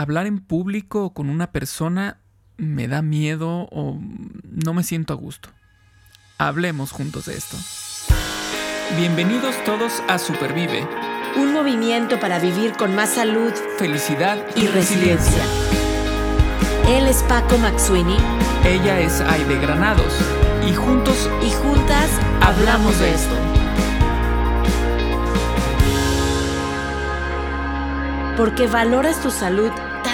hablar en público con una persona me da miedo o no me siento a gusto. Hablemos juntos de esto. Bienvenidos todos a Supervive. Un movimiento para vivir con más salud, felicidad y, resiliencia. Él es Paco Maxuini. Ella es Aide Granados. Y juntos y juntas hablamos de esto. Porque valoras tu salud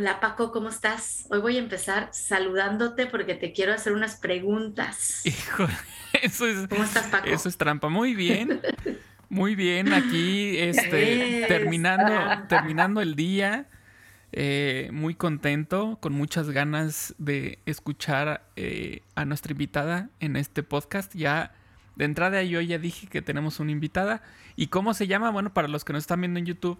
Hola Paco, ¿cómo estás? Hoy voy a empezar saludándote porque te quiero hacer unas preguntas. Hijo, eso es. ¿Cómo estás, Paco? Eso es trampa. Muy bien. Muy bien. Aquí, este, terminando, terminando el día. Eh, muy contento, con muchas ganas de escuchar eh, a nuestra invitada en este podcast. Ya de entrada yo ya dije que tenemos una invitada. ¿Y cómo se llama? Bueno, para los que nos están viendo en YouTube,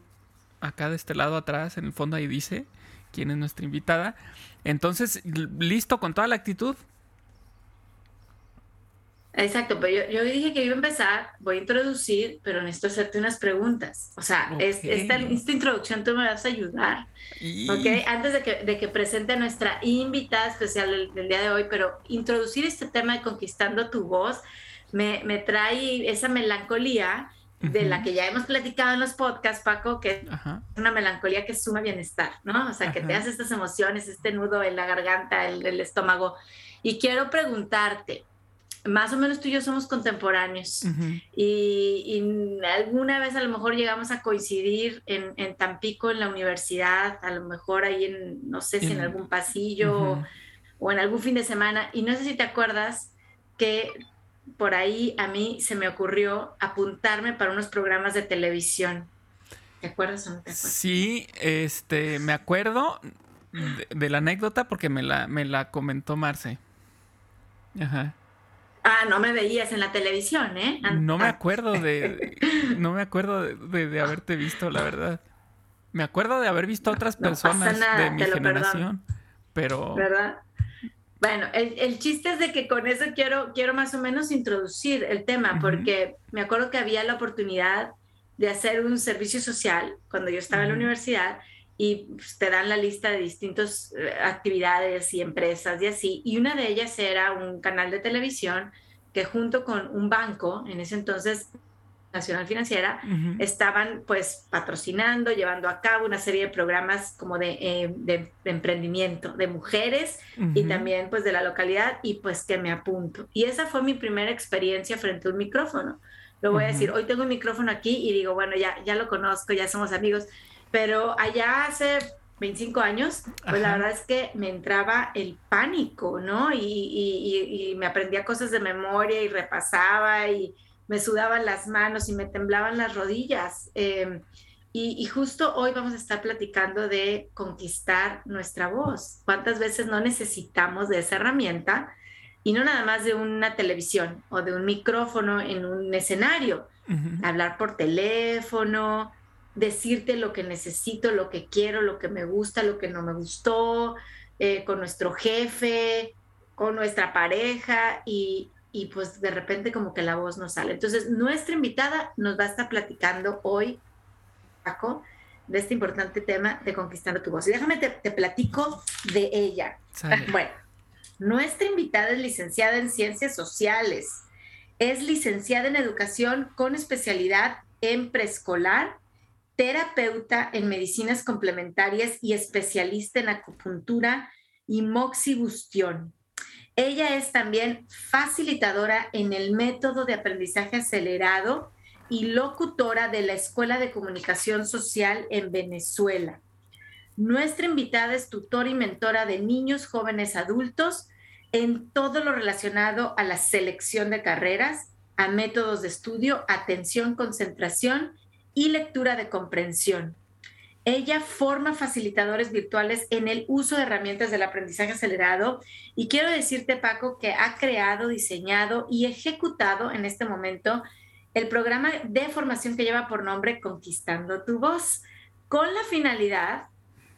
acá de este lado atrás, en el fondo ahí dice quién es nuestra invitada. Entonces, listo con toda la actitud. Exacto, pero yo, dije que iba a empezar, voy a introducir, pero necesito hacerte unas preguntas. O sea, esta, introducción tú me vas a ayudar. ¿Ok? Antes de que, de que, presente a nuestra invitada especial del, día de hoy, pero introducir este tema de conquistando tu voz me, me trae esa melancolía de la que ya hemos platicado en los podcasts, Paco, que es una melancolía que suma bienestar, ¿no? O sea, que te hace estas emociones, este nudo en la garganta, el, el estómago. Y quiero preguntarte, más o menos tú y yo somos contemporáneos y, alguna vez a lo mejor llegamos a coincidir en, en, Tampico, en la universidad, a lo mejor ahí en, no sé si en algún pasillo o en algún fin de semana. Y no sé si te acuerdas que por ahí a mí se me ocurrió apuntarme para unos programas de televisión. ¿Te acuerdas o no te acuerdas? Sí, este, me acuerdo de, la anécdota porque me la, me la comentó Marce. Ajá. Ah, no me veías en la televisión, ¿eh? No me acuerdo de, no me acuerdo de, haberte visto, la verdad. Me acuerdo de haber visto a otras personas de mi generación, pero. ¿Verdad? Bueno, el, chiste es de que con eso quiero, quiero más o menos introducir el tema, porque me acuerdo que había la oportunidad de hacer un servicio social cuando yo estaba en la universidad y pues, te dan la lista de distintas eh, actividades y empresas y así, y una de ellas era un canal de televisión que junto con un banco, en ese entonces Nacional Financiera, estaban pues patrocinando, llevando a cabo una serie de programas como de, eh, emprendimiento de mujeres y también pues de la localidad y pues que me apunto. Y esa fue mi primera experiencia frente a un micrófono. Lo voy a decir, hoy tengo un micrófono aquí y digo, bueno, ya, ya lo conozco, ya somos amigos, pero allá hace 25 años, pues la verdad es que me entraba el pánico, ¿no? Y, y, y me aprendía cosas de memoria y repasaba y me sudaban las manos y me temblaban las rodillas. Em, y, justo hoy vamos a estar platicando de conquistar nuestra voz. ¿Cuántas veces no necesitamos de esa herramienta? Y no nada más de una televisión o de un micrófono en un escenario. Hablar por teléfono, decirte lo que necesito, lo que quiero, lo que me gusta, lo que no me gustó, eh, con nuestro jefe, con nuestra pareja y, y pues de repente como que la voz no sale. Entonces, nuestra invitada nos va a estar platicando hoy, Paco, de este importante tema de conquistando tu voz. Y déjame te, platico de ella. Bueno, nuestra invitada es licenciada en ciencias sociales, es licenciada en educación con especialidad en preescolar, terapeuta en medicinas complementarias y especialista en acupuntura y moxibustión. Ella es también facilitadora en el método de aprendizaje acelerado y locutora de la Escuela de Comunicación Social en Venezuela. Nuestra invitada es tutora y mentora de niños, jóvenes, adultos en todo lo relacionado a la selección de carreras, a métodos de estudio, atención, concentración y lectura de comprensión. Ella forma facilitadores virtuales en el uso de herramientas del aprendizaje acelerado. Y quiero decirte, Paco, que ha creado, diseñado y ejecutado en este momento el programa de formación que lleva por nombre Conquistando tu voz, con la finalidad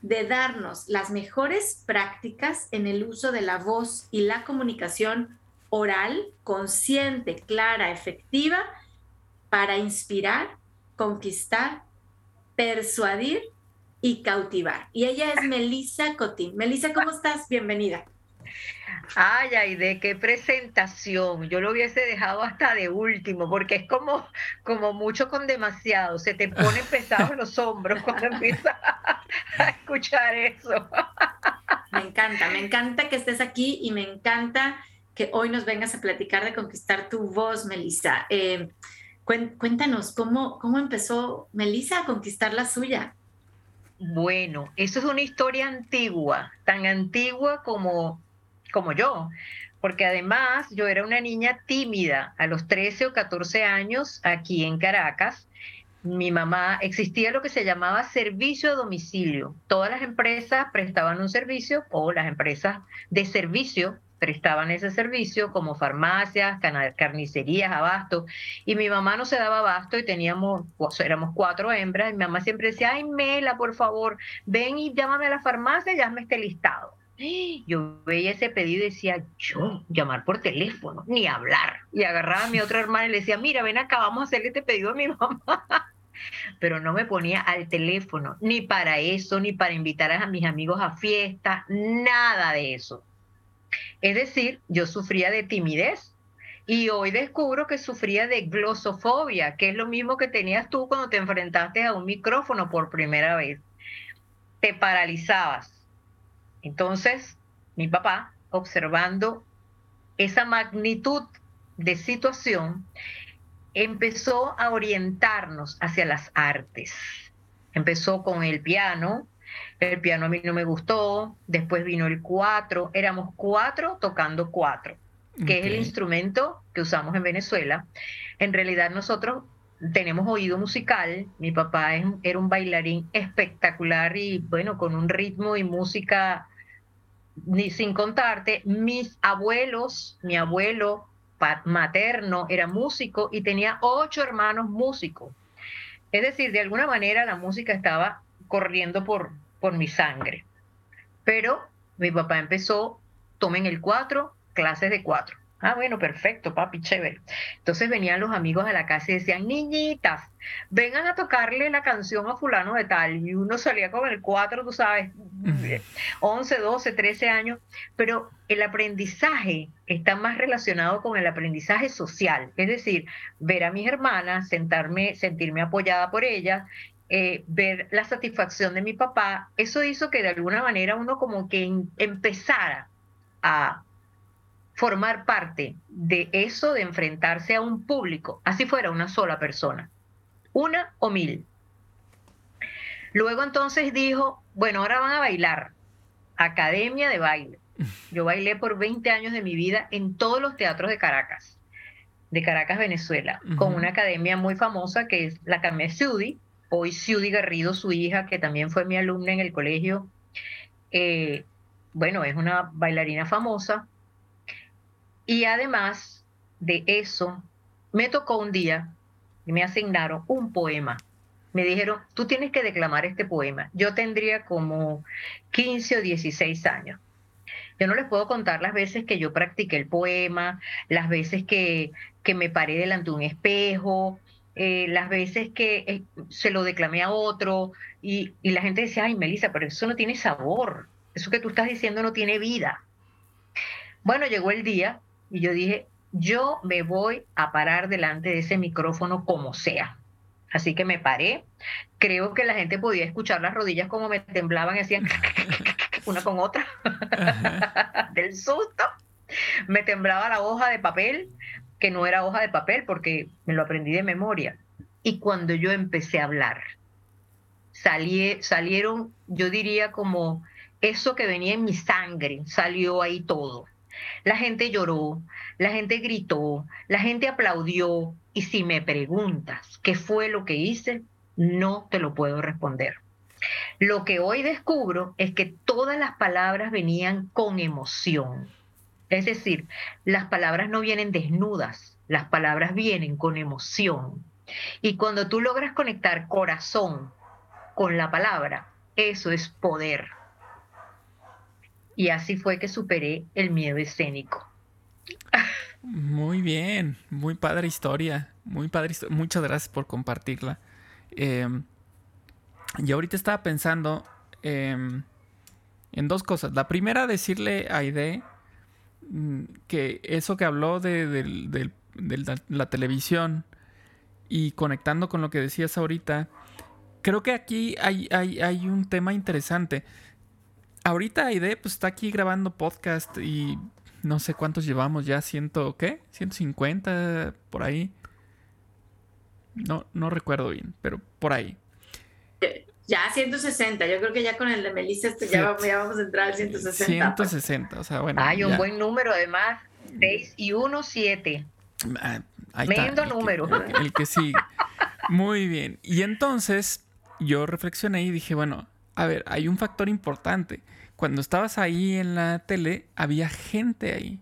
de darnos las mejores prácticas en el uso de la voz y la comunicación oral, consciente, clara, efectiva, para inspirar, conquistar, persuadir y cautivar. Y ella es Melissa Cotín. Melissa, ¿cómo estás? Bienvenida. Ay, ay, de qué presentación. Yo lo hubiese dejado hasta de último, porque es como, como mucho con demasiado. Se te ponen pesados los hombros cuando empiezas a escuchar eso. Me encanta, me encanta que estés aquí y me encanta que hoy nos vengas a platicar de conquistar tu voz, Melissa. Eh, cuéntanos, ¿cómo, ¿cómo empezó Melissa a conquistar la suya? Bueno, eso es una historia antigua, tan antigua como como yo, porque además yo era una niña tímida a los 13 o 14 años aquí en Caracas. Mi mamá existía lo que se llamaba servicio a domicilio. Todas las empresas prestaban un servicio o las empresas de servicio prestaban ese servicio como farmacias, carnicerías, abasto. Y mi mamá no se daba abasto y teníamos, éramos cuatro hembras. Y mi mamá siempre decía, ay, Mela, por favor, ven y llámame a la farmacia y hazme este listado. Yo veía ese pedido y decía, yo, llamar por teléfono, ni hablar. Y agarraba a mi otra hermana y le decía, mira, ven acá, vamos a hacerle este pedido a mi mamá. Pero no me ponía al teléfono, ni para eso, ni para invitar a mis amigos a fiestas, nada de eso. Es decir, yo sufría de timidez y hoy descubro que sufría de glosofobia, que es lo mismo que tenías tú cuando te enfrentaste a un micrófono por primera vez. Te paralizabas entonces, mi papá, observando esa magnitud de situación, empezó a orientarnos hacia las artes. Empezó con el piano, el piano a mí no me gustó, después vino el cuatro, éramos cuatro tocando cuatro, que es el instrumento que usamos en Venezuela. En realidad nosotros tenemos oído musical, mi papá era un bailarín espectacular y bueno, con un ritmo y música ni sin contarte, mis abuelos, mi abuelo materno era músico y tenía ocho hermanos músicos. Es decir, de alguna manera la música estaba corriendo por, por mi sangre. Pero mi papá empezó, tomen el cuatro, clases de cuatro. Ah, bueno, perfecto, papi, chévere. Entonces venían los amigos a la casa y decían, niñitas, vengan a tocarle la canción a fulano de tal. Y uno salía con el cuatro, tú sabes, 11, 12, 13 años. Pero el aprendizaje está más relacionado con el aprendizaje social. Es decir, ver a mis hermanas, sentarme, sentirme apoyada por ellas, eh, ver la satisfacción de mi papá. Eso hizo que de alguna manera uno como que empezara a formar parte de eso de enfrentarse a un público, así fuera una sola persona, una o mil. Luego entonces dijo, bueno, ahora van a bailar, academia de baile. Yo bailé por 20 años de mi vida en todos los teatros de Caracas, de Caracas, Venezuela, con una academia muy famosa que es la Academia Ciudi, hoy Ciudi Garrido, su hija, que también fue mi alumna en el colegio. Eh, bueno, es una bailarina famosa, y además de eso, me tocó un día me asignaron un poema. Me dijeron, tú tienes que declamar este poema. Yo tendría como 15 o 16 años. Yo no les puedo contar las veces que yo practiqué el poema, las veces que, que me paré delante de un espejo, eh, las veces que eh, se lo declamé a otro y, y la gente decía, ay, Melissa, pero eso no tiene sabor, eso que tú estás diciendo no tiene vida. Bueno, llegó el día y yo dije, yo me voy a parar delante de ese micrófono como sea. Así que me paré. Creo que la gente podía escuchar las rodillas como me temblaban y hacían una con otra del susto. Me temblaba la hoja de papel, que no era hoja de papel porque me lo aprendí de memoria. Y cuando yo empecé a hablar, salí, salieron, yo diría como eso que venía en mi sangre, salió ahí todo. La gente lloró, la gente gritó, la gente aplaudió y si me preguntas qué fue lo que hice, no te lo puedo responder. Lo que hoy descubro es que todas las palabras venían con emoción. Es decir, las palabras no vienen desnudas, las palabras vienen con emoción. Y cuando tú logras conectar corazón con la palabra, eso es poder. Y así fue que superé el miedo escénico. Muy bien, muy padre historia, muy padre Muchas gracias por compartirla. Eh, y ahorita estaba pensando em, en dos cosas. La primera, decirle a Aide que eso que habló de, la, televisión y conectando con lo que decías ahorita, creo que aquí hay, hay, un tema interesante. Ahorita Aide pues, está aquí grabando podcast y no sé cuántos llevamos ya, ciento, ¿qué? 150 por ahí. No, no recuerdo bien, pero por ahí. Ya 160, yo creo que ya con el de Melissa este ya, vamos, a entrar al 160. 160, o sea, bueno. Hay un buen número además, 6 y 1, 7. Ah, Tremendo número. el que sigue. Muy bien. Y entonces yo reflexioné y dije, bueno, a ver, hay un factor importante. Cuando estabas ahí en la tele, había gente ahí.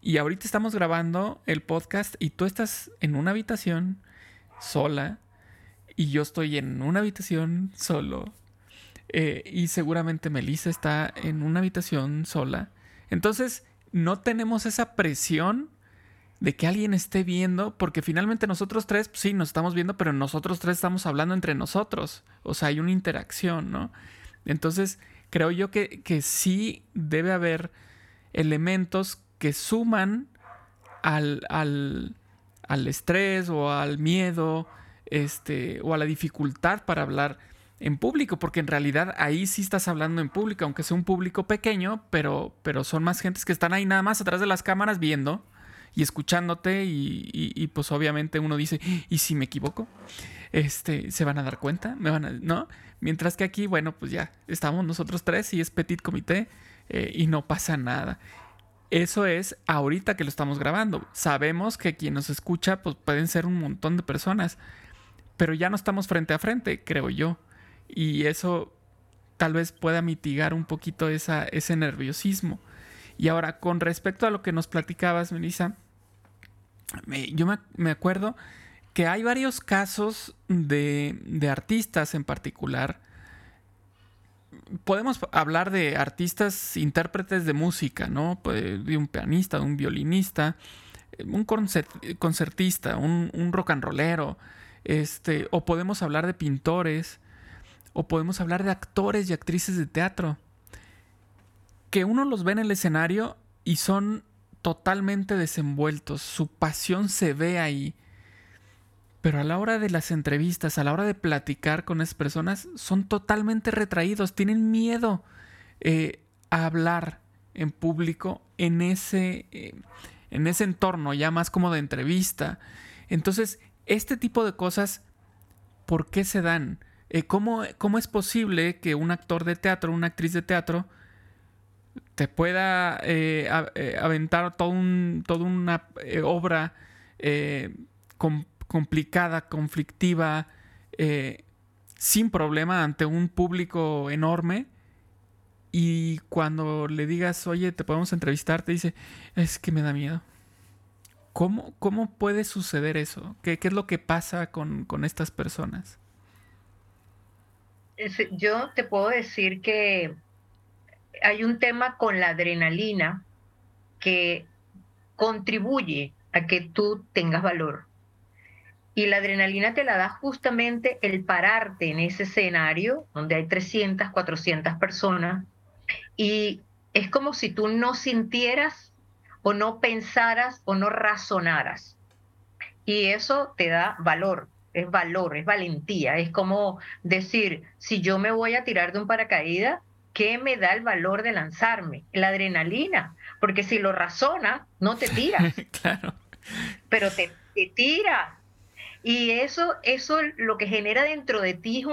Y ahorita estamos grabando el podcast y tú estás en una habitación sola y yo estoy en una habitación solo. Eh, y seguramente Melissa está en una habitación sola. Entonces, no tenemos esa presión de que alguien esté viendo, porque finalmente nosotros tres, pues sí, nos estamos viendo, pero nosotros tres estamos hablando entre nosotros. O sea, hay una interacción, ¿no? Entonces, creo yo que, que sí debe haber elementos que suman al, al, al estrés o al miedo este, o a la dificultad para hablar en público, porque en realidad ahí sí estás hablando en público, aunque sea un público pequeño, pero, pero son más gentes que están ahí nada más atrás de las cámaras viendo y escuchándote y, pues obviamente uno dice, ¿y si me equivoco? Este, ¿se van a dar cuenta? ¿Me van a, no? Mientras que aquí, bueno, pues ya estamos nosotros tres y es petit comité eh, y no pasa nada. Eso es ahorita que lo estamos grabando. Sabemos que quien nos escucha, pues pueden ser un montón de personas pero ya no estamos frente a frente, creo yo. Y eso tal vez pueda mitigar un poquito esa, ese nerviosismo. Y ahora, con respecto a lo que nos platicabas, Melissa, yo me, acuerdo que hay varios casos de, de artistas en particular. Podemos hablar de artistas intérpretes de música, ¿no? Pues, de un pianista, de un violinista, un concertista, un, un rock and rollero, este, o podemos hablar de pintores, o podemos hablar de actores y actrices de teatro, que uno los ve en el escenario y son totalmente desenvueltos, su pasión se ve ahí. Pero a la hora de las entrevistas, a la hora de platicar con esas personas, son totalmente retraídos, tienen miedo eh, a hablar en público en ese, eh, en ese entorno ya más como de entrevista. Entonces, este tipo de cosas, ¿por qué se dan? Eh, ¿cómo, es posible que un actor de teatro, una actriz de teatro, te pueda eh, eh, aventar todo un, toda una obra complicada, conflictiva, sin problema ante un público enorme? Y cuando le digas, oye, te podemos entrevistar, te dice, es que me da miedo. ¿Cómo, ¿Cómo puede suceder eso? ¿Qué, es lo que pasa con, estas personas? Yo te puedo decir que hay un tema con la adrenalina que contribuye a que tú tengas valor. Y la adrenalina te la da justamente el pararte en ese escenario donde hay 300, 400 personas y es como si tú no sintieras o no pensaras o no razonaras. Y eso te da valor, es valor, es valentía. Es como decir, si yo me voy a tirar de un paracaídas, ¿qué me da el valor de lanzarme? La adrenalina, porque si lo razonas, no te tiras. claro. Pero te, te tira. Y eso, eso lo que genera dentro de ti es,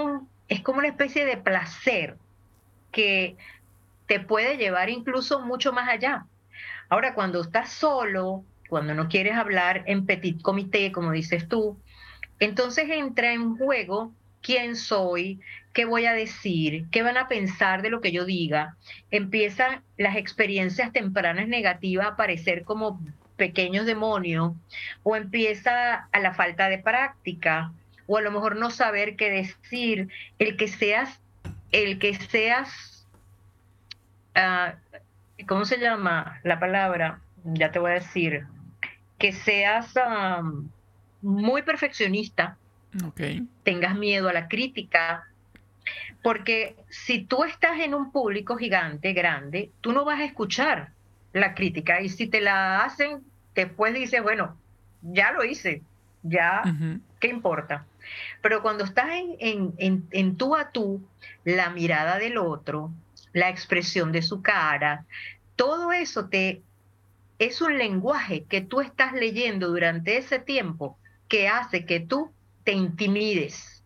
es como una especie de placer que te puede llevar incluso mucho más allá. Ahora, cuando estás solo, cuando no quieres hablar en petit comité, como dices tú, entonces entra en juego quién soy, qué voy a decir, qué van a pensar de lo que yo diga, empiezan las experiencias tempranas negativas a aparecer como pequeños demonios, o empieza a la falta de práctica, o a lo mejor no saber qué decir, el que seas, el que seas, uh, ¿cómo se llama la palabra? Ya te voy a decir, que seas muy perfeccionista, tengas miedo a la crítica, porque si tú estás en un público gigante, grande, tú no vas a escuchar la crítica. Y si te la hacen, después dices, bueno, ya lo hice, ya, ¿qué importa? Pero cuando estás en, en, en tú a tú, la mirada del otro, la expresión de su cara, todo eso te es un lenguaje que tú estás leyendo durante ese tiempo que hace que tú te intimides.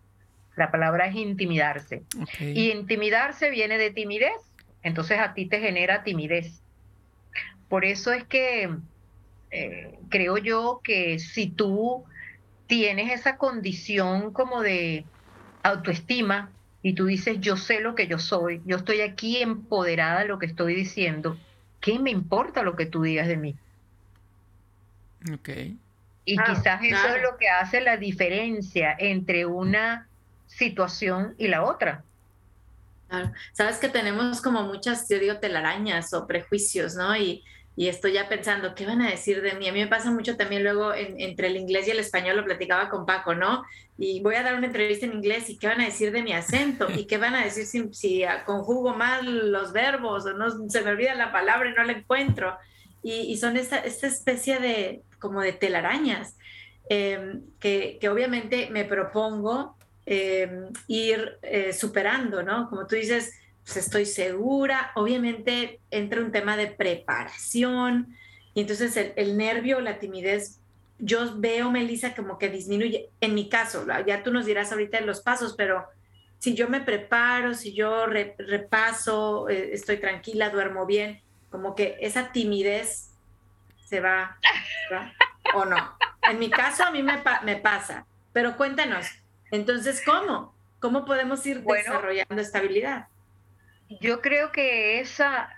La palabra es intimidarse. Y intimidarse viene de timidez, entonces a ti te genera timidez. Por eso es que eh, creo yo que si tú tienes esa condición como de autoestima y tú dices, yo sé lo que yo soy, yo estoy aquí empoderada de lo que estoy diciendo, ¿qué me importa lo que tú digas de mí? Ok. Y ah, quizás eso es lo que hace la diferencia entre una situación y la otra. Claro. Sabes que tenemos como muchas, yo digo, telarañas o prejuicios, ¿no? Y, y estoy ya pensando, ¿qué van a decir de mí? A mí me pasa mucho también luego entre el inglés y el español, lo platicaba con Paco, ¿no? Y voy a dar una entrevista en inglés y ¿qué van a decir de mi acento? ¿Y qué van a decir si, si conjugo mal los verbos o no se me olvida la palabra y no la encuentro? Y, son esta, esta especie de, como de telarañas, em, que, obviamente me propongo em, ir eh, superando, ¿no? Como tú dices, pues estoy segura, obviamente entra un tema de preparación y entonces el, nervio, la timidez, yo veo, Melissa, como que disminuye, en mi caso, ya tú nos dirás ahorita los pasos, pero si yo me preparo, si yo repaso, eh, estoy tranquila, duermo bien, como que esa timidez se va, o no. En mi caso a mí me, me pasa, pero cuéntanos, entonces, ¿cómo? ¿Cómo podemos ir desarrollando esta habilidad? Yo creo que esa,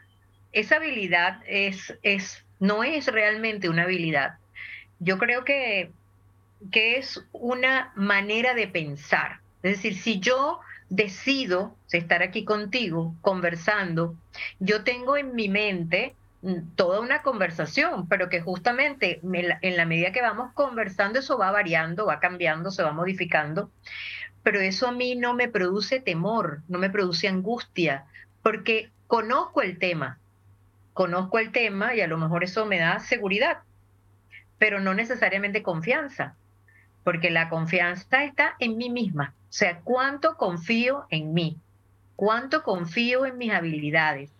esa habilidad es, es, no es realmente una habilidad. Yo creo que, que es una manera de pensar. Es decir, si yo decido estar aquí contigo conversando, yo tengo en mi mente toda una conversación, pero que justamente en la medida que vamos conversando eso va variando, va cambiando, se va modificando, pero eso a mí no me produce temor, no me produce angustia, porque conozco el tema, conozco el tema y a lo mejor eso me da seguridad, pero no necesariamente confianza, porque la confianza está en mí misma, o sea, cuánto confío en mí, cuánto confío en mis habilidades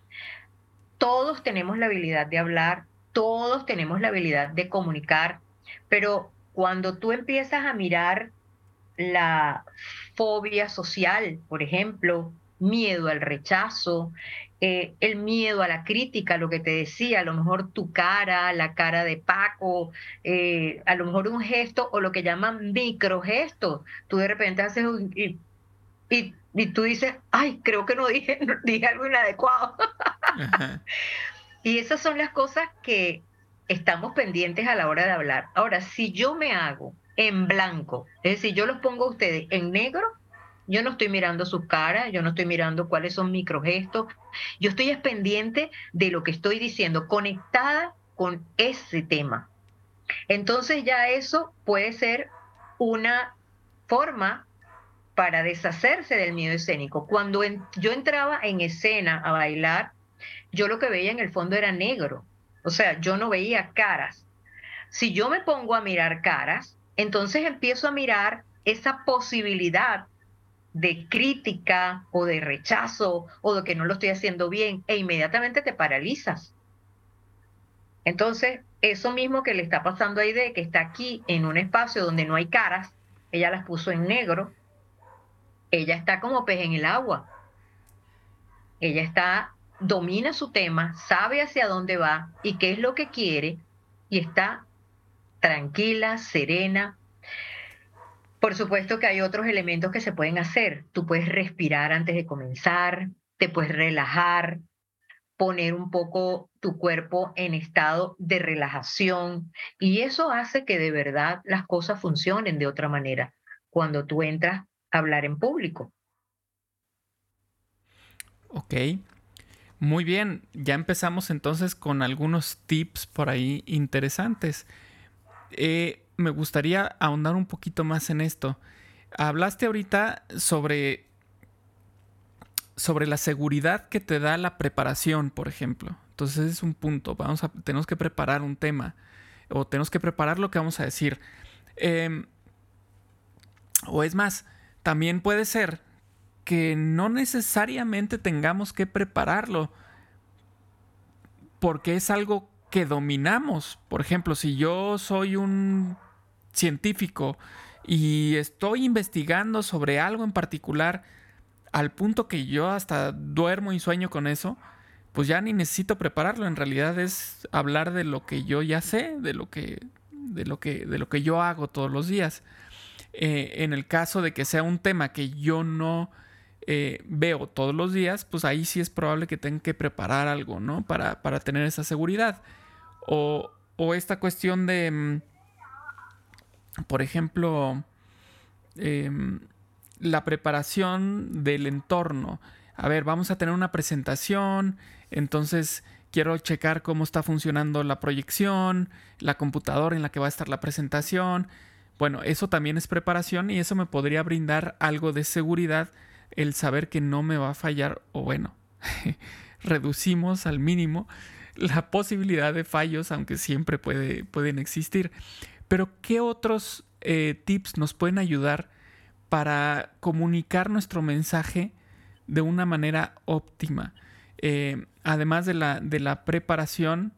todos tenemos la habilidad de hablar, todos tenemos la habilidad de comunicar, pero cuando tú empiezas a mirar la fobia social, por ejemplo, miedo al rechazo, eh, el miedo a la crítica, lo que te decía, a lo mejor tu cara, la cara de Paco, eh, a lo mejor un gesto o lo que llaman microgestos. Tú de repente haces un, y, y tú dices, ay, creo que no dije, dije algo inadecuado. y esas son las cosas que estamos pendientes a la hora de hablar. Ahora, si yo me hago en blanco, es decir, yo los pongo a ustedes en negro, yo no estoy mirando sus caras, yo no estoy mirando cuáles son microgestos, yo estoy pendiente de lo que estoy diciendo, conectada con ese tema. Entonces ya eso puede ser una forma para deshacerse del miedo escénico. Cuando yo entraba en escena a bailar, yo lo que veía en el fondo era negro, o sea, yo no veía caras. Si yo me pongo a mirar caras, entonces empiezo a mirar esa posibilidad de crítica o de rechazo o de que no lo estoy haciendo bien e inmediatamente te paralizas. Entonces, eso mismo que le está pasando a Aide, que está aquí en un espacio donde no hay caras, ella las puso en negro, ella está como pez en el agua. Ella está, domina su tema, sabe hacia dónde va y qué es lo que quiere y está tranquila, serena. Por supuesto que hay otros elementos que se pueden hacer. Tú puedes respirar antes de comenzar, te puedes relajar, poner un poco tu cuerpo en estado de relajación y eso hace que de verdad las cosas funcionen de otra manera cuando tú entras a hablar en público. Ok, muy bien, ya empezamos entonces con algunos tips por ahí interesantes. Eh, me gustaría ahondar un poquito más en esto. Hablaste ahorita sobre sobre la seguridad que te da la preparación, por ejemplo. Entonces es un punto. Vamos a, tenemos que preparar un tema o tenemos que preparar lo que vamos a decir. Em, o es más, también puede ser que no necesariamente tengamos que prepararlo porque es algo que dominamos. Por ejemplo, si yo soy un científico y estoy investigando sobre algo en particular, al punto que yo hasta duermo y sueño con eso, pues ya ni necesito prepararlo. En realidad es hablar de lo que yo ya sé, de lo que, de lo que, de lo que yo hago todos los días. Eh, en el caso de que sea un tema que yo no eh, veo todos los días, pues ahí sí es probable que tenga que preparar algo, ¿no? Para, para tener esa seguridad. O, o esta cuestión de, mm, por ejemplo, eh, la preparación del entorno. A ver, vamos a tener una presentación, entonces quiero checar cómo está funcionando la proyección, la computadora en la que va a estar la presentación. Bueno, eso también es preparación y eso me podría brindar algo de seguridad el saber que no me va a fallar o bueno, reducimos al mínimo la posibilidad de fallos, aunque siempre puede, pueden existir. Pero, ¿qué otros eh, tips nos pueden ayudar para comunicar nuestro mensaje de una manera óptima. Eh, además de la, de la preparación,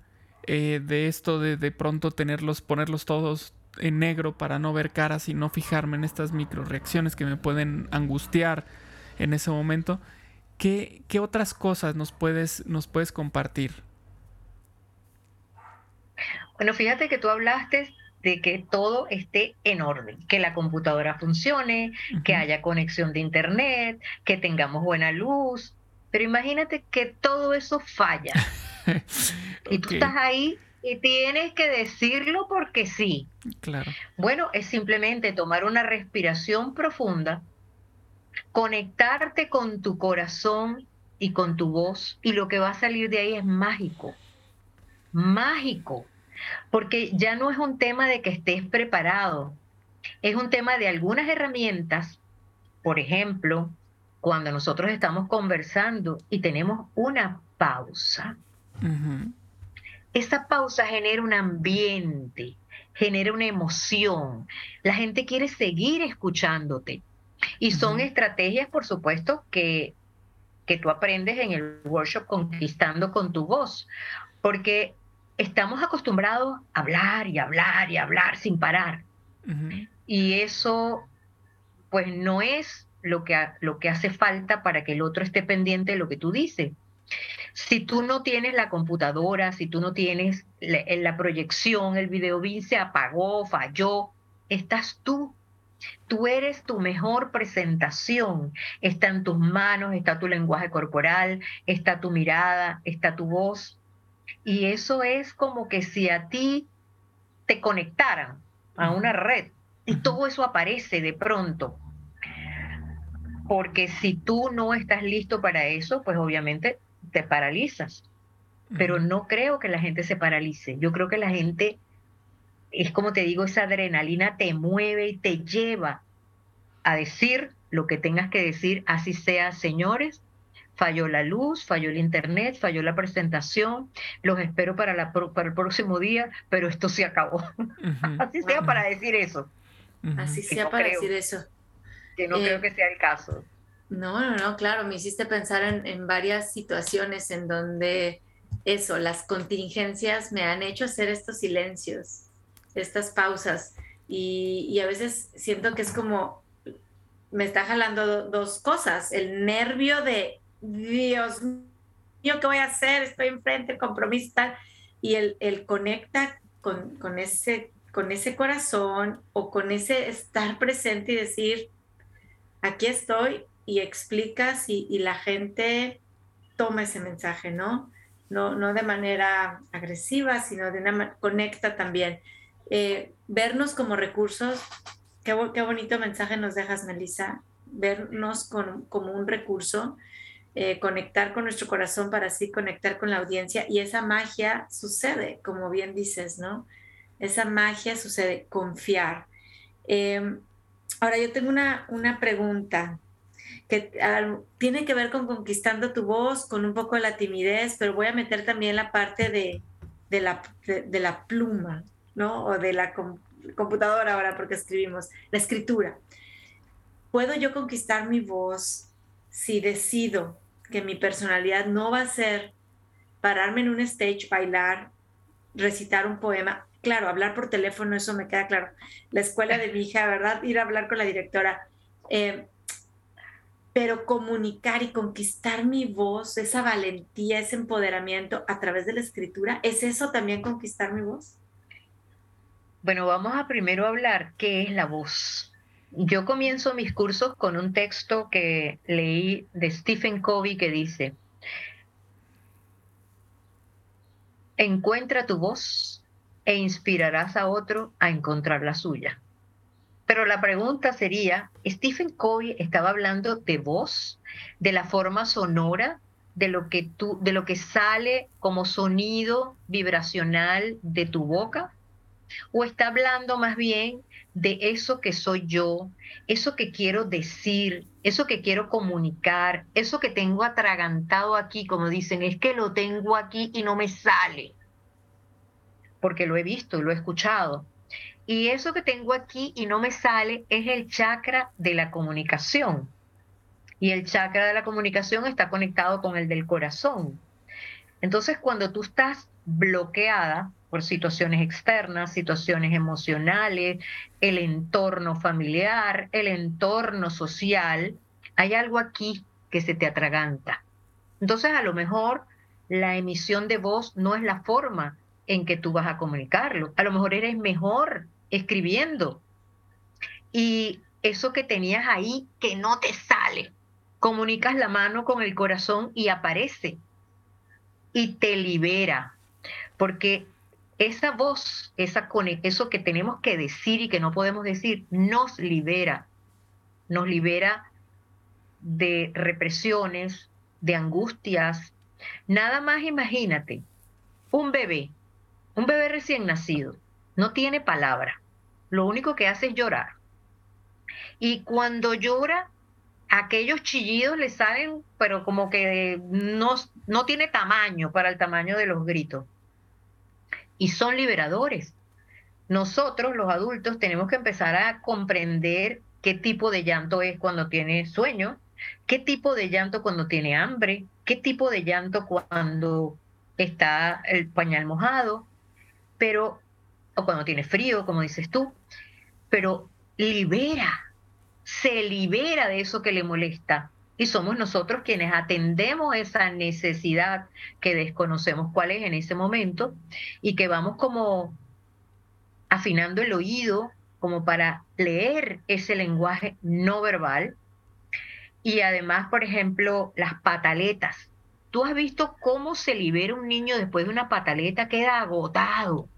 eh, de esto de de pronto tenerlos, ponerlos todos en negro para no ver caras y no fijarme en estas micro reacciones que me pueden angustiar en ese momento. ¿Qué, qué otras cosas nos puedes, nos puedes compartir? Bueno, fíjate que tú hablaste de que todo esté en orden, que la computadora funcione, que haya conexión de internet, que tengamos buena luz. Pero imagínate que todo eso falla. Y tú estás ahí y tienes que decirlo porque sí. Claro. Bueno, es simplemente tomar una respiración profunda, conectarte con tu corazón y con tu voz y lo que va a salir de ahí es mágico. Mágico porque ya no es un tema de que estés preparado, es un tema de algunas herramientas, por ejemplo, cuando nosotros estamos conversando y tenemos una pausa. Esa pausa genera un ambiente, genera una emoción. La gente quiere seguir escuchándote. Y son estrategias, por supuesto, que, que tú aprendes en el workshop conquistando con tu voz. Porque estamos acostumbrados a hablar y hablar y hablar sin parar. Y eso, pues, no es lo que, lo que hace falta para que el otro esté pendiente de lo que tú dices. Si tú no tienes la computadora, si tú no tienes la, la proyección, el video se apagó, falló, estás tú. Tú eres tu mejor presentación. Está en tus manos, está tu lenguaje corporal, está tu mirada, está tu voz. Y eso es como que si a ti te conectaran a una red y todo eso aparece de pronto. Porque si tú no estás listo para eso, pues obviamente te paralizas. Pero no creo que la gente se paralice. Yo creo que la gente, es como te digo, esa adrenalina te mueve y te lleva a decir lo que tengas que decir, así sea, señores, falló la luz, falló el internet, falló la presentación, los espero para, la, para el próximo día, pero esto se acabó. Así sea para decir eso. Así sea para decir eso. Que no creo eh, que sea el caso. No, no, no, claro, me hiciste pensar en, varias situaciones en donde eso, las contingencias me han hecho hacer estos silencios, estas pausas, y, a veces siento que es como, me está jalando dos cosas, el nervio de Dios mío, ¿qué voy a hacer? Estoy enfrente, el tal. Y él, conecta con, ese con ese corazón o con ese estar presente y decir, aquí estoy y explicas y, la gente toma ese mensaje, ¿no? No, no de manera agresiva, sino de una conecta también. Eh, vernos como recursos, qué, qué, bonito mensaje nos dejas, Melissa, vernos como un recurso, eh, conectar con nuestro corazón para así conectar con la audiencia y esa magia sucede, como bien dices, ¿no? Esa magia sucede, confiar. Em, ahora yo tengo una, una pregunta que tiene que ver con conquistando tu voz, con un poco de la timidez, pero voy a meter también la parte de, de, la, de, la, pluma, ¿no? O de la computadora ahora, porque escribimos, la escritura. ¿Puedo yo conquistar mi voz si decido que mi personalidad no va a ser pararme en un stage, bailar, recitar un poema? Claro, hablar por teléfono, eso me queda claro. La escuela de mi hija, ¿verdad? Ir a hablar con la directora. Eh, pero comunicar y conquistar mi voz, esa valentía, ese empoderamiento a través de la escritura, ¿es eso también conquistar mi voz? Bueno, vamos a primero hablar qué es la voz. Yo comienzo mis cursos con un texto que leí de Stephen Covey que dice, encuentra tu voz e inspirarás a otro a encontrar la suya. Pero la pregunta sería, Stephen Covey estaba hablando de voz, de la forma sonora, de lo que tú, de lo que sale como sonido vibracional de tu boca, o está hablando más bien de eso que soy yo, eso que quiero decir, eso que quiero comunicar, eso que tengo atragantado aquí, como dicen, es que lo tengo aquí y no me sale, porque lo he visto y lo he escuchado. Y eso que tengo aquí y no me sale es el chakra de la comunicación. Y el chakra de la comunicación está conectado con el del corazón. Entonces, cuando tú estás bloqueada por situaciones externas, situaciones emocionales, el entorno familiar, el entorno social, hay algo aquí que se te atraganta. Entonces, a lo mejor la emisión de voz no es la forma en que tú vas a comunicarlo. A lo mejor eres mejor escribiendo. Y eso que tenías ahí que no te sale, comunicas la mano con el corazón y aparece y te libera. Porque esa voz, eso que tenemos que decir y que no podemos decir, nos libera. Nos libera de represiones, de angustias. Nada más imagínate, un bebé, un bebé recién nacido, no tiene palabra. Lo único que hace es llorar. Y cuando llora, aquellos chillidos le salen, pero como que no, no tiene tamaño para el tamaño de los gritos. Y son liberadores. Nosotros, los adultos, tenemos que empezar a comprender qué tipo de llanto es cuando tiene sueño, qué tipo de llanto cuando tiene hambre, qué tipo de llanto cuando está el pañal mojado. Pero o cuando tiene frío, como dices tú, pero libera, se libera de eso que le molesta. Y somos nosotros quienes atendemos esa necesidad que desconocemos cuál es en ese momento y que vamos como afinando el oído como para leer ese lenguaje no verbal. Y además, por ejemplo, las pataletas. Tú has visto cómo se libera un niño después de una pataleta, queda agotado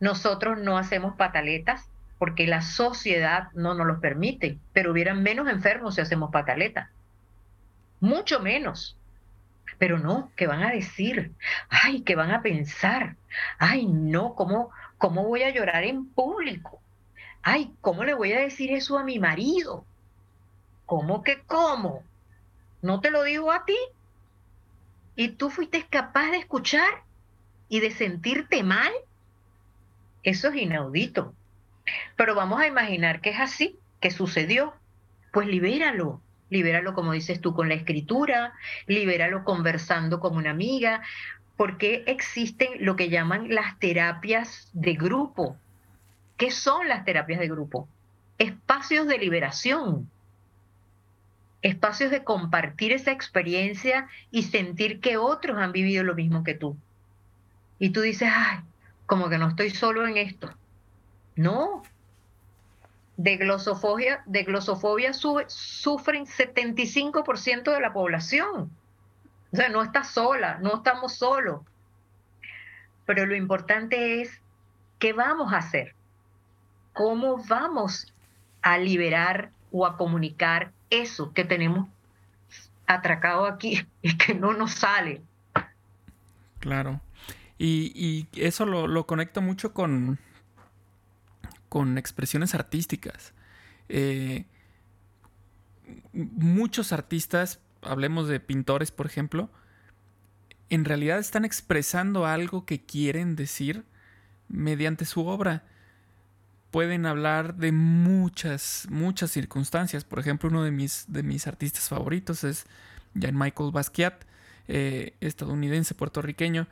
nosotros no hacemos pataletas porque la sociedad no nos lo permite, pero hubieran menos enfermos si hacemos pataletas. Mucho menos. Pero no, ¿qué van a decir? Ay, ¿qué van a pensar? Ay, no, ¿cómo, cómo voy a llorar en público? Ay, ¿cómo le voy a decir eso a mi marido? ¿Cómo que cómo? ¿No te lo digo a ti? ¿Y tú fuiste capaz de escuchar y de sentirte mal? Eso es inaudito. Pero vamos a imaginar que es así, que sucedió. Pues libéralo, libéralo como dices tú con la escritura, libéralo conversando con una amiga, porque existen lo que llaman las terapias de grupo. ¿Qué son las terapias de grupo? Espacios de liberación, espacios de compartir esa experiencia y sentir que otros han vivido lo mismo que tú. Y tú dices, ay, como que no estoy solo en esto. No. De glosofobia, de glosofobia sufren 75% de la población. O sea, no estás sola, no estamos solos. Pero lo importante es, ¿qué vamos a hacer? ¿Cómo vamos a liberar o a comunicar eso que tenemos atracado aquí y que no nos sale? Claro. Y, eso lo, lo, conecto mucho con, con expresiones artísticas. Eh, muchos artistas, hablemos de pintores, por ejemplo, en realidad están expresando algo que quieren decir mediante su obra. Pueden hablar de muchas, muchas circunstancias. Por ejemplo, uno de mis, de mis artistas favoritos es Jean-Michael Basquiat, eh, estadounidense, puertorriqueño.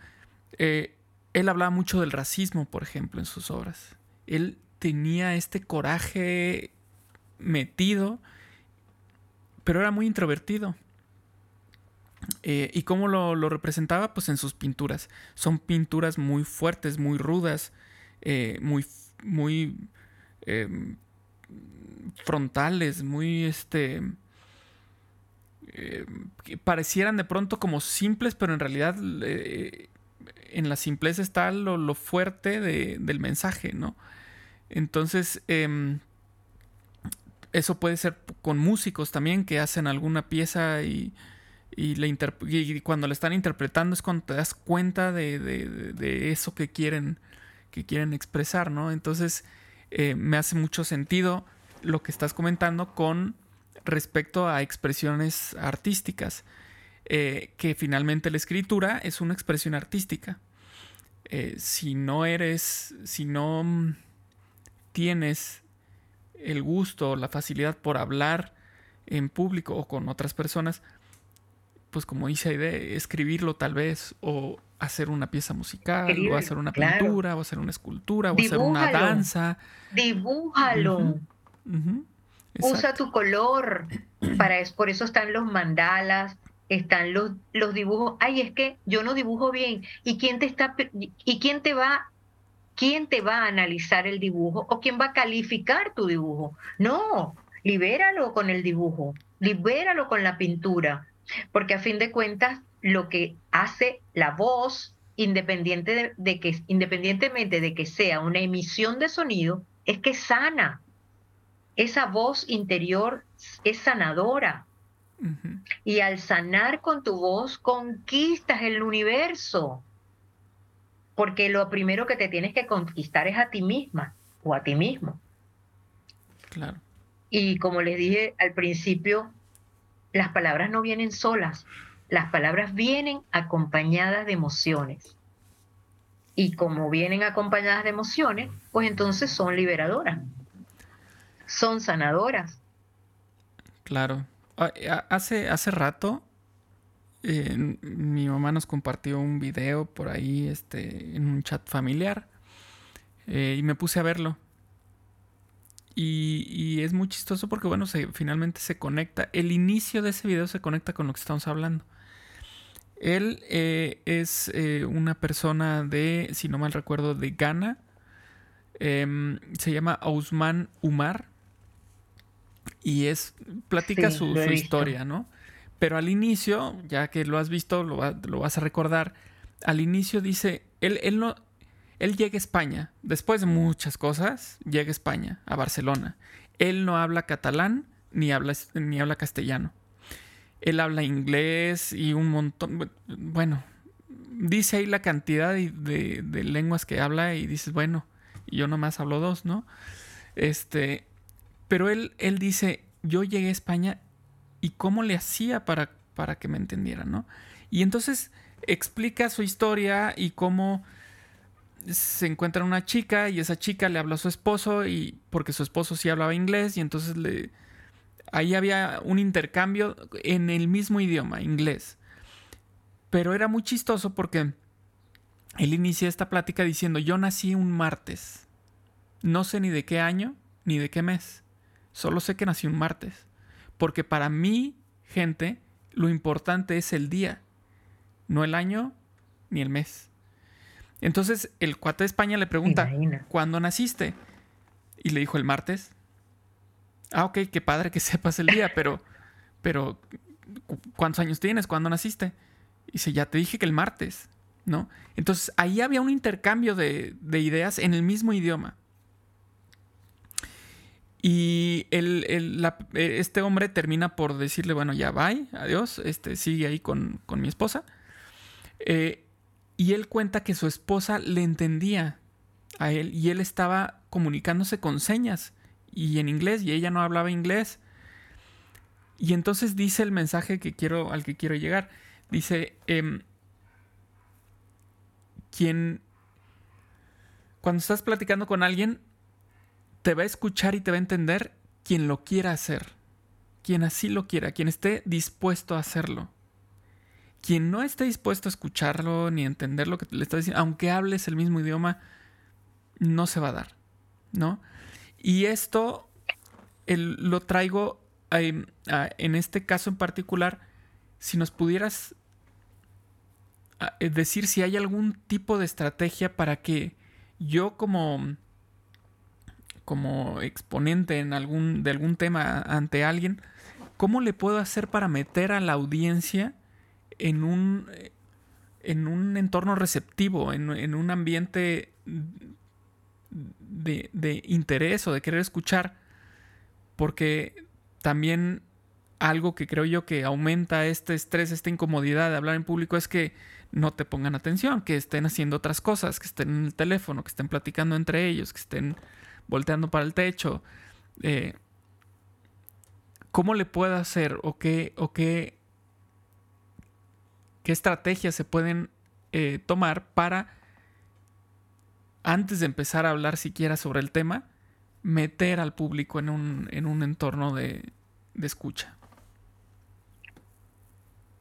Eh, él hablaba mucho del racismo, por ejemplo, en sus obras. Él tenía este coraje metido, pero era muy introvertido. Eh, ¿Y cómo lo, representaba? Pues en sus pinturas. Son pinturas muy fuertes, muy rudas, eh, muy, muy em, frontales, muy este. Em, parecieran de pronto como simples, pero en realidad eh, en la simpleza está lo, fuerte del mensaje, ¿no? Entonces, em, eso puede ser con músicos también que hacen alguna pieza y, y, cuando la están interpretando es cuando te das cuenta de, eso que quieren, que quieren expresar, ¿no? Entonces, eh, me hace mucho sentido lo que estás comentando con respecto a expresiones artísticas. Eh, que finalmente la escritura es una expresión artística. Eh, si no eres, si no mm, tienes el gusto, la facilidad por hablar en público o con otras personas, pues como dice Aide, escribirlo tal vez, o hacer una pieza musical, o hacer una pintura, o hacer una escultura, o hacer una danza. Dibújalo. Usa tu color. Para es, por eso están los mandalas, están los, los dibujos. Ay, es que yo no dibujo bien. ¿Y quién te está y quién te va quién te va a analizar el dibujo o quién va a calificar tu dibujo? No, libéralo con el dibujo, libéralo con la pintura, porque a fin de cuentas lo que hace la voz independiente de, que independientemente de que sea una emisión de sonido es que sana. Esa voz interior es sanadora. Y al sanar con tu voz, conquistas el universo. Porque lo primero que te tienes que conquistar es a ti misma o a ti mismo. Claro. Y como les dije al principio, las palabras no vienen solas. Las palabras vienen acompañadas de emociones. Y como vienen acompañadas de emociones, pues entonces son liberadoras. Son sanadoras. Claro. Ah, hace, hace rato mi mamá nos compartió un video por ahí este, en un chat familiar eh, y me puse a verlo. Y, es muy chistoso porque, bueno, se, finalmente se conecta. El inicio de ese video se conecta con lo que estamos hablando. Él eh, es eh, una persona de, si no mal recuerdo, de Ghana. Em, se llama Ousman Umar y es platica su, historia, ¿no? Pero al inicio, ya que lo has visto, lo, vas a recordar, al inicio dice, él, él no, él llega a España, después de muchas cosas, llega a España, a Barcelona. Él no habla catalán ni habla, ni habla castellano. Él habla inglés y un montón, bueno, dice ahí la cantidad de, de lenguas que habla y dices, bueno, yo nomás hablo dos, ¿no? Este, pero él, él dice, yo llegué a España y cómo le hacía para, para que me entendieran, ¿no? Y entonces explica su historia y cómo se encuentra una chica y esa chica le habla a su esposo y porque su esposo sí hablaba inglés y entonces le ahí había un intercambio en el mismo idioma, inglés. Pero era muy chistoso porque él inicia esta plática diciendo, "Yo nací un martes. No sé ni de qué año ni de qué mes." Solo sé que nací un martes. Porque para mí, gente, lo importante es el día, no el año ni el mes. Entonces el cuate de España le pregunta, ¿cuándo naciste? Y le dijo el martes. Ah, ok, qué padre que sepas el día, pero, pero, ¿cuántos años tienes? ¿Cuándo naciste? Y dice, ya te dije que el martes, ¿no? Entonces ahí había un intercambio de, ideas en el mismo idioma. Y este hombre termina por decirle, bueno, ya bye, adiós, este, sigue ahí con, con mi esposa. Eh, y él cuenta que su esposa le entendía a él y él estaba comunicándose con señas y en inglés y ella no hablaba inglés. Y entonces dice el mensaje que quiero, al que quiero llegar. Dice, eh, cuando estás platicando con alguien, te va a escuchar y te va a entender quien lo quiera hacer, quien así lo quiera, quien esté dispuesto a hacerlo. Quien no esté dispuesto a escucharlo ni a entender lo que le está diciendo, aunque hables el mismo idioma, no se va a dar, ¿no? Y esto lo traigo en este caso en particular, si nos pudieras eh, decir si hay algún tipo de estrategia para que yo como como exponente en algún de algún tema ante alguien, ¿cómo le puedo hacer para meter a la audiencia en un, en un entorno receptivo, en, un ambiente de, de, interés o de querer escuchar, porque también algo que creo yo que aumenta este estrés, esta incomodidad de hablar en público es que no te pongan atención, que estén haciendo otras cosas, que estén en el teléfono, que estén platicando entre ellos, que estén volteando para el techo. Eh, ¿Cómo le puedo hacer o qué, qué estrategias se pueden eh, tomar para, antes de empezar a hablar siquiera sobre el tema, meter al público en un, entorno de, escucha.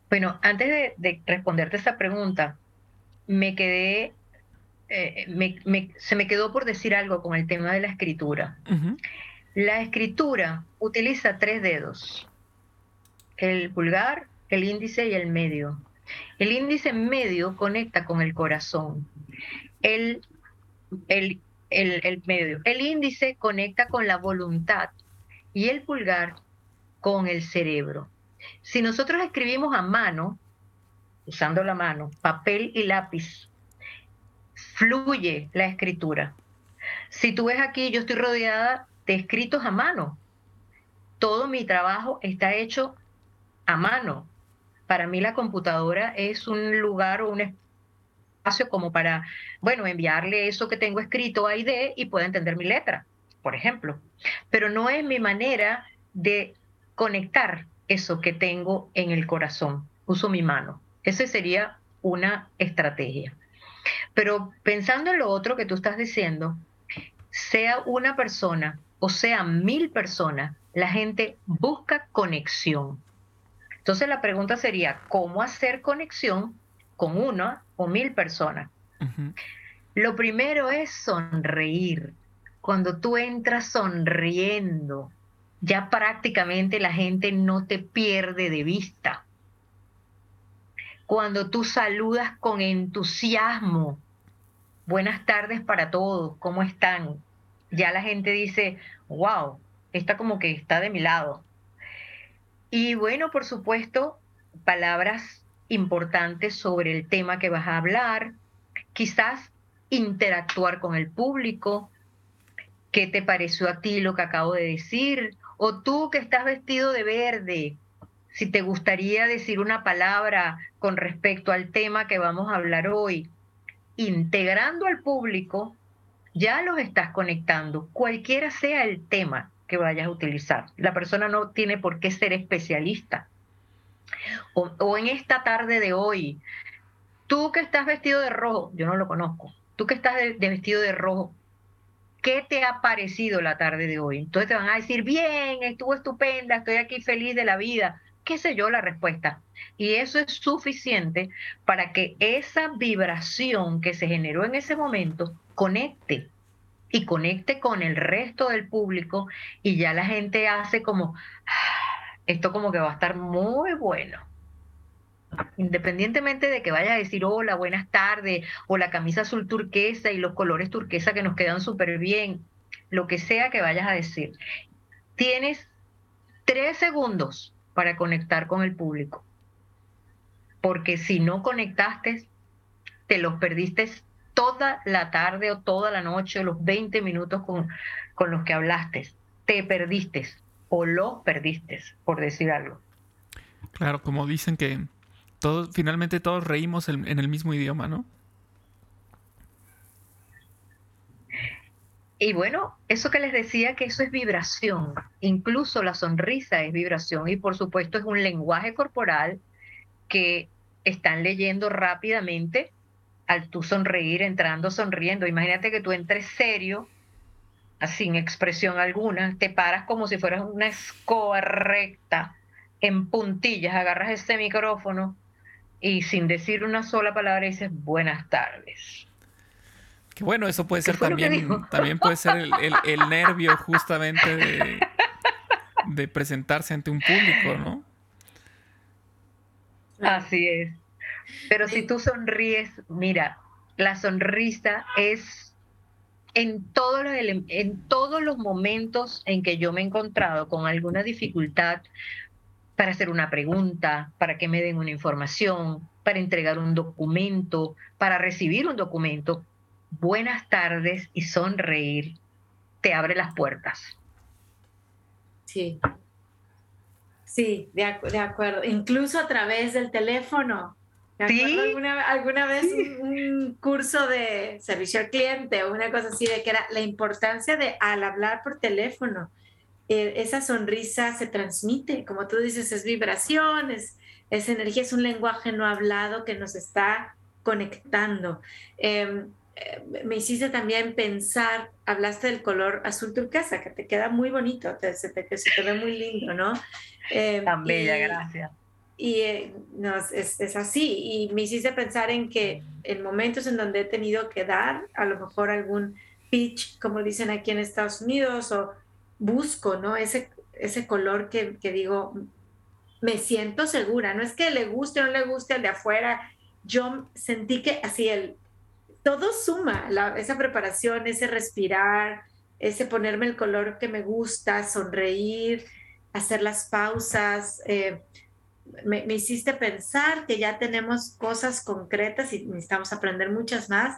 Bueno, antes de, responderte esa pregunta, me quedé, eh, se me quedó por decir algo con el tema de la escritura. La escritura utiliza tres dedos, el pulgar, el índice y el medio. El índice medio conecta con el corazón. El, el, medio. El índice conecta con la voluntad y el pulgar con el cerebro. Si nosotros escribimos a mano, usando la mano, papel y lápiz, fluye la escritura. Si tú ves aquí, yo estoy rodeada de escritos a mano. Todo mi trabajo está hecho a mano. Para mí la computadora es un lugar o un espacio como para, bueno, enviarle eso que tengo escrito a ID y pueda entender mi letra, por ejemplo. Pero no es mi manera de conectar eso que tengo en el corazón. Uso mi mano. Esa sería una estrategia. Pero pensando en lo otro que tú estás diciendo, sea una persona o sea mil personas, la gente busca conexión. Entonces la pregunta sería, ¿cómo hacer conexión con una o mil personas? Lo primero es sonreír. Cuando tú entras sonriendo, ya prácticamente la gente no te pierde de vista. Cuando tú saludas con entusiasmo, buenas tardes para todos, ¿cómo están? Ya la gente dice, wow, está como que está de mi lado. Y bueno, por supuesto, palabras importantes sobre el tema que vas a hablar, quizás interactuar con el público, qué te pareció a ti lo que acabo de decir, o tú que estás vestido de verde, si te gustaría decir una palabra con respecto al tema que vamos a hablar hoy, integrando al público, ya los estás conectando, cualquiera sea el tema que vayas a utilizar. La persona no tiene por qué ser especialista. O, en esta tarde de hoy, tú que estás vestido de rojo, yo no lo conozco, tú que estás de, vestido de rojo, ¿qué te ha parecido la tarde de hoy? Entonces te van a decir, bien, estuvo estupenda, estoy aquí feliz de la vida. ¿Qué sé yo la respuesta? Y eso es suficiente para que esa vibración que se generó en ese momento conecte y conecte con el resto del público y ya la gente hace como, ah, esto como que va a estar muy bueno. independientemente de que vayas a decir hola, buenas tardes, o la camisa azul turquesa y los colores turquesa que nos quedan súper bien, lo que sea que vayas a decir. Tienes tres segundos para conectar con el público. Porque si no conectaste, te los perdiste toda la tarde o toda la noche o los 20 minutos con, con los que hablaste. Te perdiste o lo perdiste, por decir algo. Claro, como dicen que todos, finalmente todos reímos en, el mismo idioma, ¿no? Y bueno, eso que les decía que eso es vibración, incluso la sonrisa es vibración y por supuesto es un lenguaje corporal que están leyendo rápidamente al tú sonreír, entrando sonriendo. Imagínate que tú entres serio, sin expresión alguna, te paras como si fueras una escoba recta, en puntillas, agarras ese micrófono y sin decir una sola palabra dices buenas tardes. Que bueno, eso puede ser también, también puede ser el, nervio justamente de, de, presentarse ante un público, ¿no? Así es. Pero si tú sonríes, mira, la sonrisa es en todos los, en todos los momentos en que yo me he encontrado con alguna dificultad para hacer una pregunta, para que me den una información, para entregar un documento, para recibir un documento, buenas tardes y sonreír te abre las puertas. Sí. Sí, de, acuerdo. Incluso a través del teléfono. ¿Sí? alguna, vez un, curso de servicio al cliente o una cosa así de que era la importancia de al hablar por teléfono eh, esa sonrisa se transmite, como tú dices, es vibración, es, energía, es un lenguaje no hablado que nos está conectando. Eh, me hiciste también pensar, hablaste del color azul turquesa, que te queda muy bonito, te, se, te, ve muy lindo, ¿no? Tan bella, gracias. Y eh, no, es, es, así, y me hiciste pensar en que en momentos en donde he tenido que dar a lo mejor algún pitch, como dicen aquí en Estados Unidos, o busco, ¿no? Ese, ese color que, digo, me siento segura, no es que le guste o no le guste al de afuera, yo sentí que así el, todo suma, esa preparación, ese respirar, ese ponerme el color que me gusta, sonreír, hacer las pausas. Eh, me, me, hiciste pensar que ya tenemos cosas concretas y necesitamos aprender muchas más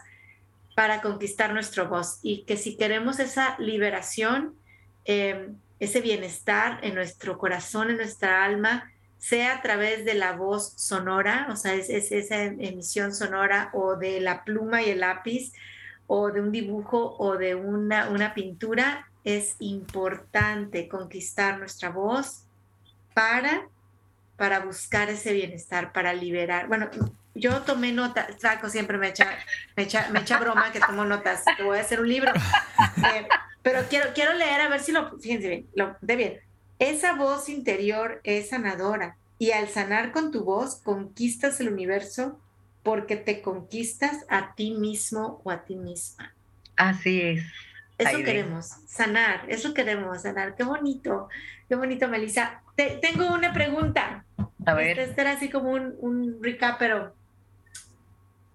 para conquistar nuestro voz y que si queremos esa liberación, Em, ese bienestar en nuestro corazón, en nuestra alma, sea a través de la voz sonora, o sea, es, esa emisión sonora o de la pluma y el lápiz, o de un dibujo o de una, una pintura, es importante conquistar nuestra voz para, para buscar ese bienestar, para liberar. Bueno, yo tomé nota, Saco siempre me echa, me echa, me echa broma que tomo notas, que voy a hacer un libro. Eh, pero quiero, quiero leer a ver si lo, fíjense bien, lo, de bien. Esa voz interior es sanadora y al sanar con tu voz conquistas el universo porque te conquistas a ti mismo o a ti misma. Así es. Eso queremos, sanar, eso queremos, sanar. Qué bonito, qué bonito, Melissa. tengo una pregunta. A ver. Este, era así como un, un recap, pero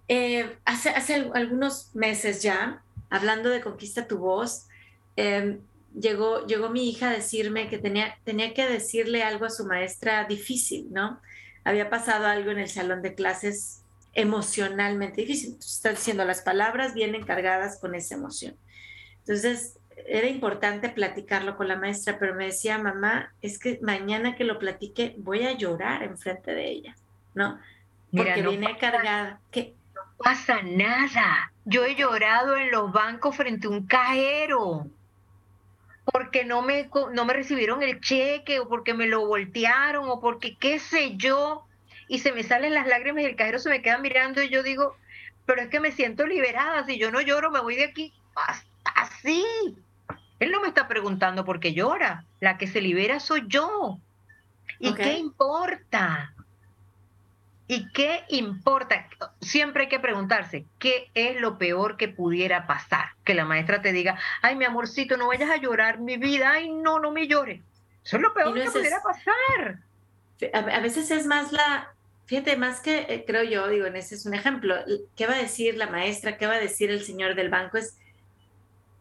eh, hace, hace algunos meses ya, hablando de Conquista tu Voz, Em, llegó, llegó mi hija a decirme que tenía, tenía que decirle algo a su maestra difícil, ¿no? Había pasado algo en el salón de clases emocionalmente difícil. está diciendo, las palabras vienen cargadas con esa emoción. Entonces, era importante platicarlo con la maestra, pero me decía, mamá, es que mañana que lo platique voy a llorar enfrente de ella, ¿no? Porque viene cargada. ¿Qué? No pasa nada. Yo he llorado en los bancos frente a un cajero porque no me, no me recibieron el cheque o porque me lo voltearon o porque qué sé yo, y se me salen las lágrimas y el cajero se me queda mirando y yo digo, pero es que me siento liberada, si yo no lloro me voy de aquí así. Él no me está preguntando por qué llora, la que se libera soy yo. ¿Y qué importa? ¿Y qué importa? Siempre hay que preguntarse, ¿qué es lo peor que pudiera pasar? Que la maestra te diga, ay, mi amorcito, no vayas a llorar, mi vida, ay, no, no me llores. Eso es lo peor que pudiera pasar. A, veces es más la, fíjate, más que eh, creo yo, digo, en ese es un ejemplo, ¿qué va a decir la maestra? ¿Qué va a decir el señor del banco? Es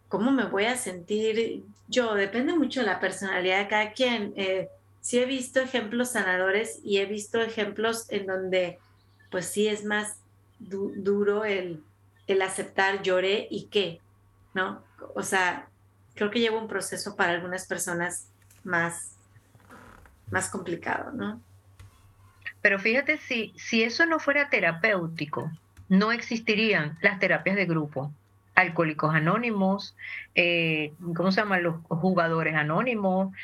cómo me voy a sentir yo, depende mucho de la personalidad de cada quien. Eh, sí he visto ejemplos sanadores y he visto ejemplos en donde pues sí es más duro el, el aceptar lloré y qué, ¿no? O sea, creo que lleva un proceso para algunas personas más, más complicado, ¿no? Pero fíjate, si, si eso no fuera terapéutico, no existirían las terapias de grupo. Alcohólicos anónimos, eh, ¿cómo se llaman? Los jugadores anónimos,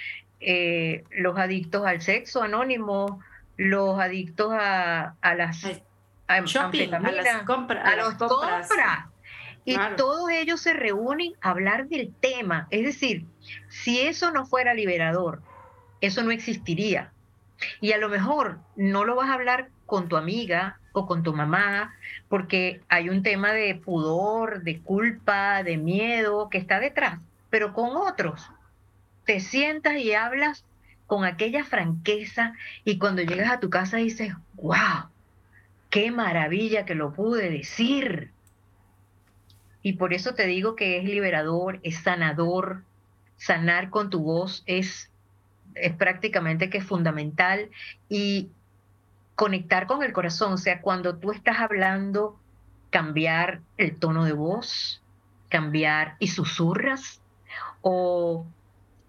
eh, los adictos al sexo anónimos, los adictos a, las, a, las compras. A, las compras. Y todos ellos se reúnen a hablar del tema. Es decir, si eso no fuera liberador, eso no existiría. Y a lo mejor no lo vas a hablar con tu amiga o con tu mamá, porque hay un tema de pudor, de culpa, de miedo que está detrás, pero con otros te sientas y hablas con aquella franqueza y cuando llegas a tu casa dices, wow, qué maravilla que lo pude decir. Y por eso te digo que es liberador, es sanador. Sanar con tu voz es, es prácticamente que es fundamental. Y conectar con el corazón, o sea, cuando tú estás hablando, cambiar el tono de voz, cambiar y susurras, o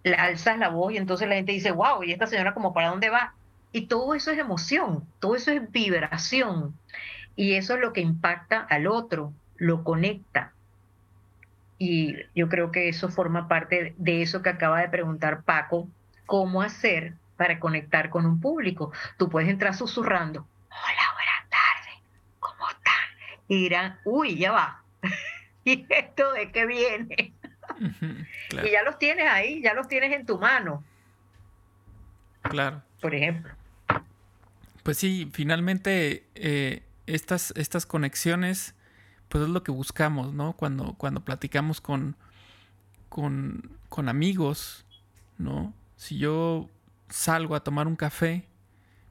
alzas la voz y entonces la gente dice, wow, ¿y esta señora como para dónde va? Y todo eso es emoción, todo eso es vibración. Y eso es lo que impacta al otro, lo conecta. Y yo creo que eso forma parte de eso que acaba de preguntar Paco, cómo hacer para conectar con un público. Tú puedes entrar susurrando, hola, buenas tardes, ¿cómo están? Y dirán, uy, ya va. ¿Y esto de qué viene? Y ya los tienes ahí, ya los tienes en tu mano. Claro. Por ejemplo. Pues sí, finalmente eh, estas, estas conexiones pues es lo que buscamos, ¿no? Cuando, cuando platicamos con, con, con amigos, ¿no? Si yo salgo a tomar un café,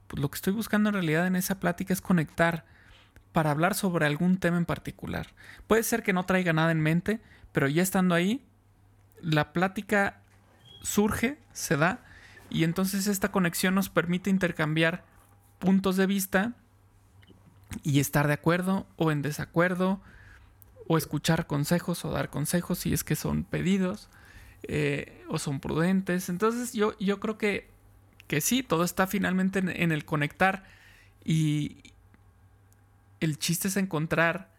pues lo que estoy buscando en realidad en esa plática es conectar para hablar sobre algún tema en particular. Puede ser que no traiga nada en mente, pero ya estando ahí, la plática surge, se da, y entonces esta conexión nos permite intercambiar puntos de vista y estar de acuerdo o en desacuerdo, o escuchar consejos o dar consejos si es que son pedidos eh, o son prudentes. Entonces yo, yo creo que, que sí, todo está finalmente en, el conectar y el chiste es encontrar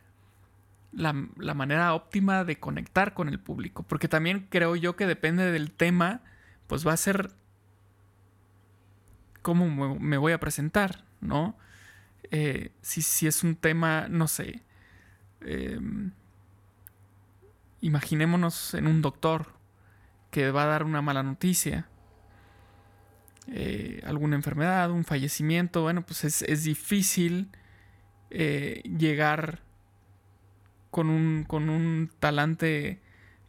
la, manera óptima de conectar con el público, porque también creo yo que depende del tema, pues va a ser cómo me voy a presentar, ¿no? Eh, si, es un tema, no sé, em, imaginémonos en un doctor que va a dar una mala noticia, eh, alguna enfermedad, un fallecimiento, bueno, pues es, difícil eh, llegar con un, con un talante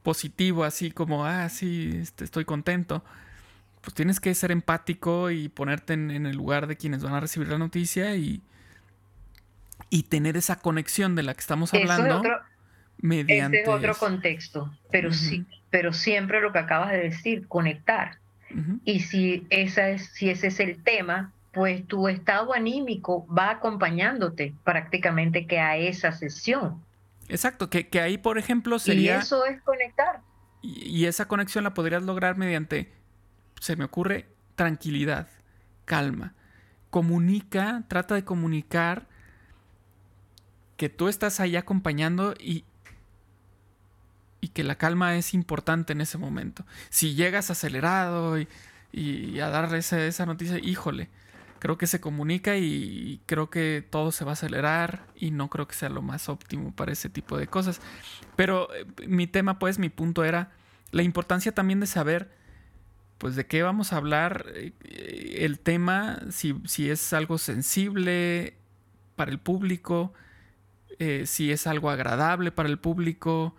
positivo, así como, ah, sí, este, estoy contento. Pues tienes que ser empático y ponerte en, en el lugar de quienes van a recibir la noticia y, y tener esa conexión de la que estamos hablando mediante ese es otro contexto, pero sí, pero siempre lo que acabas de decir, conectar. Y si esa es, si ese es el tema, pues tu estado anímico va acompañándote prácticamente que a esa sesión. Exacto, que, que ahí, por ejemplo, sería... Y eso es conectar. y esa conexión la podrías lograr mediante, se me ocurre, tranquilidad, calma. Comunica, trata de comunicar que tú estás ahí acompañando y, y que la calma es importante en ese momento. Si llegas acelerado y, a darle esa, noticia, híjole, creo que se comunica y creo que todo se va a acelerar y no creo que sea lo más óptimo para ese tipo de cosas. Pero eh, mi tema, pues, mi punto era la importancia también de saber, pues, de qué vamos a hablar, eh, el tema, si, si es algo sensible para el público, eh, si es algo agradable para el público.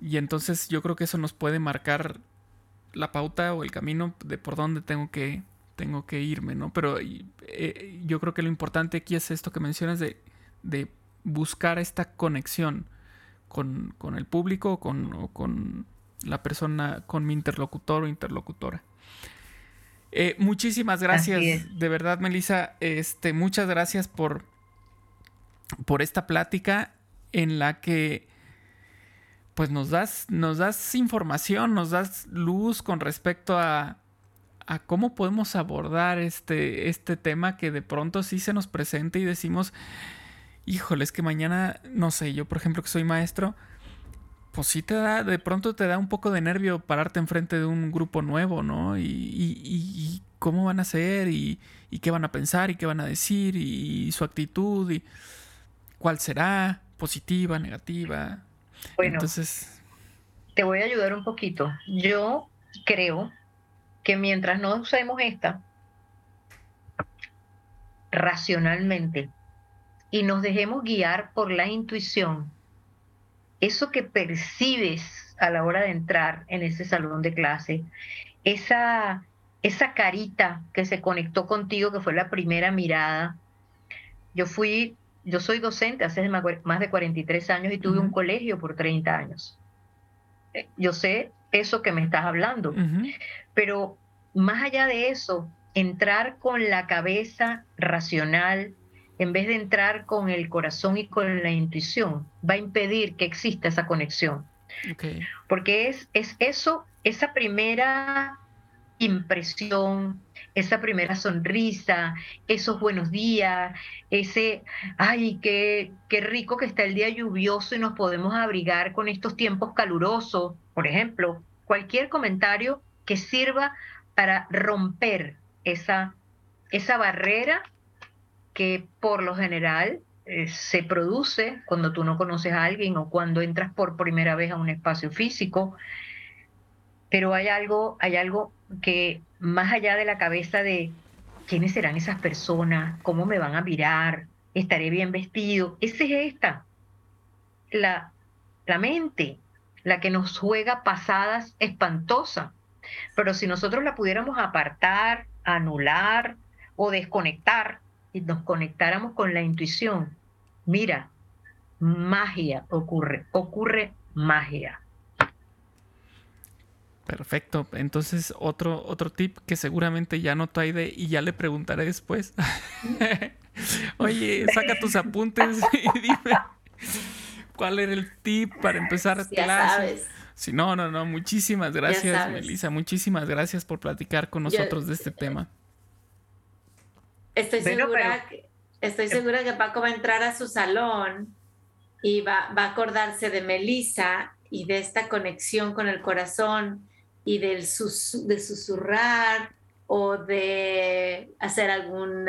Y entonces yo creo que eso nos puede marcar la pauta o el camino de por dónde tengo que, tengo que irme, ¿no? Pero eh, yo creo que lo importante aquí es esto que mencionas de, de buscar esta conexión con, el público con, o con la persona, con mi interlocutor o interlocutora. Eh, muchísimas gracias, de verdad, Melissa. Este, muchas gracias por, por esta plática en la que pues nos das, nos das información, nos das luz con respecto a, a cómo podemos abordar este, este tema que de pronto sí se nos presenta y decimos, híjole, es que mañana, no sé, yo por ejemplo que soy maestro, pues sí te da, de pronto te da un poco de nervio pararte enfrente de un grupo nuevo, ¿no? Y, y, cómo van a ser y, y, qué van a pensar y qué van a decir y, su actitud y cuál será, positiva, negativa. Bueno, entonces... Te voy a ayudar un poquito. Yo creo que mientras no usemos esta racionalmente y nos dejemos guiar por la intuición, eso que percibes a la hora de entrar en ese salón de clase, esa, esa carita que se conectó contigo, que fue la primera mirada. Yo fui, yo soy docente hace más de 43 años y tuve un colegio por 30 años. Eh, yo sé eso que me estás hablando. Pero más allá de eso, entrar con la cabeza racional, en vez de entrar con el corazón y con la intuición, va a impedir que exista esa conexión. Porque es, es eso, esa primera impresión, esa primera sonrisa, esos buenos días, ese, ay, qué, qué rico que está el día lluvioso y nos podemos abrigar con estos tiempos calurosos, por ejemplo, cualquier comentario que sirva para romper esa, esa barrera que por lo general eh, se produce cuando tú no conoces a alguien o cuando entras por primera vez a un espacio físico. Pero hay algo, hay algo que más allá de la cabeza de quiénes serán esas personas, cómo me van a mirar, estaré bien vestido, esa es esta, la, la mente, la que nos juega pasadas espantosas. Pero si nosotros la pudiéramos apartar, anular o desconectar y nos conectáramos con la intuición, mira, magia ocurre, ocurre magia. Perfecto. Entonces, otro, otro tip que seguramente ya no de y ya le preguntaré después. Oye, saca tus apuntes y dime cuál era el tip para empezar ya clases. Sí, no, no, no. Muchísimas gracias, Melissa. Muchísimas gracias por platicar con nosotros de este tema. Estoy segura, que, estoy em segura que Paco va a entrar a su salón y va, va a acordarse de Melissa y de esta conexión con el corazón y del de susurrar o de hacer algún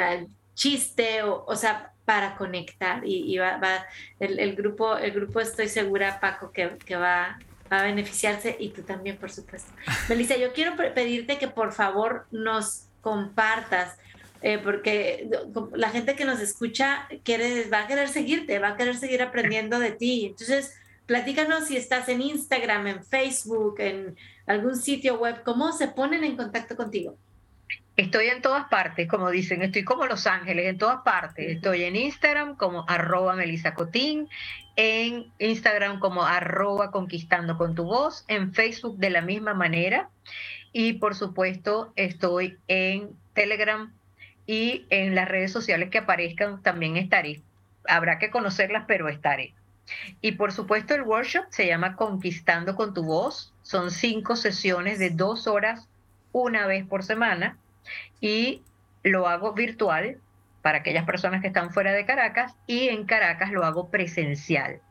chiste o, o sea, para conectar y, va, el, el, grupo, el grupo estoy segura, Paco, que, que va, va a beneficiarse y tú también, por supuesto. Melissa, yo quiero pedirte que por favor nos compartas, eh, porque la gente que nos escucha quiere, va a querer seguirte, va a querer seguir aprendiendo de ti. Entonces, platícanos si estás en Instagram, en Facebook, en algún sitio web, ¿cómo se ponen en contacto contigo? Estoy en todas partes, como dicen, estoy como Los Ángeles, en todas partes. Estoy en Instagram como arroba Melissa Cotín, en Instagram como arroba conquistando con tu voz, en Facebook de la misma manera y por supuesto estoy en Telegram y en las redes sociales que aparezcan también estaré. Habrá que conocerlas, pero estaré. Y por supuesto el workshop se llama Conquistando con tu voz. Son cinco sesiones de dos horas una vez por semana y lo hago virtual para aquellas personas que están fuera de Caracas y en Caracas lo hago presencial.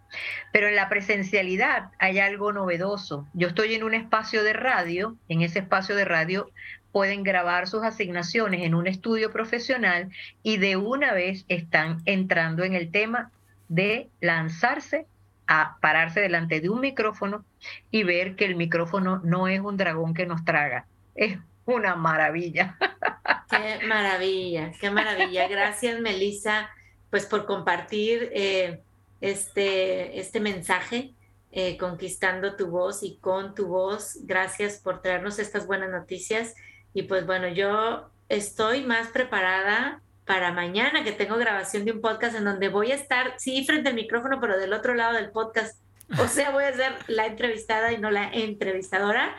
Pero en la presencialidad hay algo novedoso. Yo estoy en un espacio de radio, en ese espacio de radio pueden grabar sus asignaciones en un estudio profesional y de una vez están entrando en el tema de lanzarse a pararse delante de un micrófono y ver que el micrófono no es un dragón que nos traga, es una maravilla. Qué maravilla, qué maravilla. Gracias, Melissa, pues por compartir eh, este, este mensaje, eh, conquistando tu voz y con tu voz. Gracias por traernos estas buenas noticias. Y pues bueno, yo estoy más preparada para mañana que tengo grabación de un podcast en donde voy a estar, sí, frente al micrófono, pero del otro lado del podcast. O sea, voy a ser la entrevistada y no la entrevistadora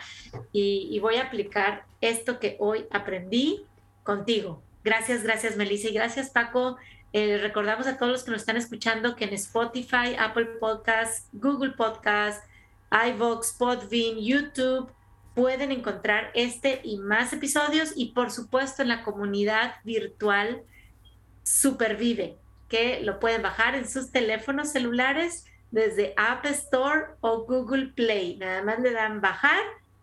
y, voy a aplicar esto que hoy aprendí contigo. Gracias, gracias Melissa y gracias Paco. Eh, recordamos a todos los que nos están escuchando que en Spotify, Apple Podcasts, Google Podcasts, iVoox, Podbean, YouTube, pueden encontrar este y más episodios y por supuesto en la comunidad virtual Supervive, que lo pueden bajar en sus teléfonos celulares desde App Store o Google Play. Nada más le dan bajar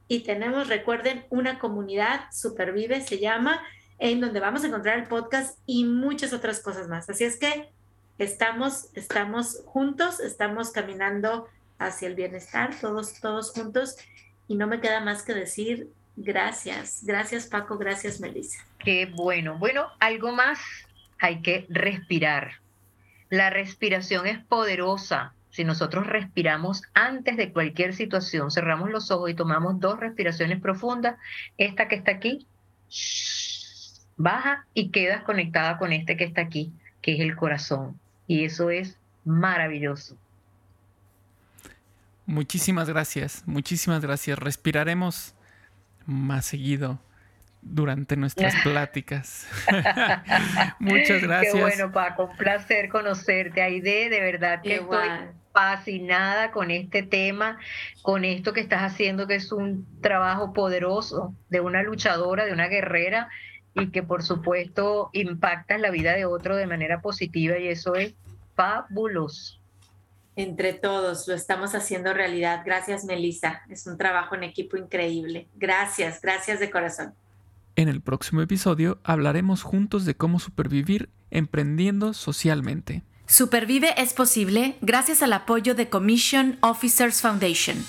y tenemos, recuerden, una comunidad Supervive se llama, en donde vamos a encontrar el podcast y muchas otras cosas más. Así es que estamos, estamos juntos, estamos caminando hacia el bienestar, todos, todos juntos. Y no me queda más que decir gracias. Gracias Paco, gracias Melissa. Qué bueno. Bueno, algo más hay que respirar. La respiración es poderosa. Si nosotros respiramos antes de cualquier situación, cerramos los ojos y tomamos dos respiraciones profundas, esta que está aquí, baja y quedas conectada con este que está aquí, que es el corazón. Y eso es maravilloso. Muchísimas gracias, muchísimas gracias. Respiraremos más seguido durante nuestras pláticas. Muchas gracias. Qué bueno, Paco, un placer conocerte, Aide, de verdad que estoy fascinada con este tema, con esto que estás haciendo, que es un trabajo poderoso de una luchadora, de una guerrera, y que por supuesto impacta la vida de otro de manera positiva, y eso es fabuloso. Entre todos lo estamos haciendo realidad. Gracias, Melissa. Es un trabajo en equipo increíble. Gracias, gracias de corazón. En el próximo episodio hablaremos juntos de cómo supervivir emprendiendo socialmente. Supervive es posible gracias al apoyo de Commission Officers Foundation.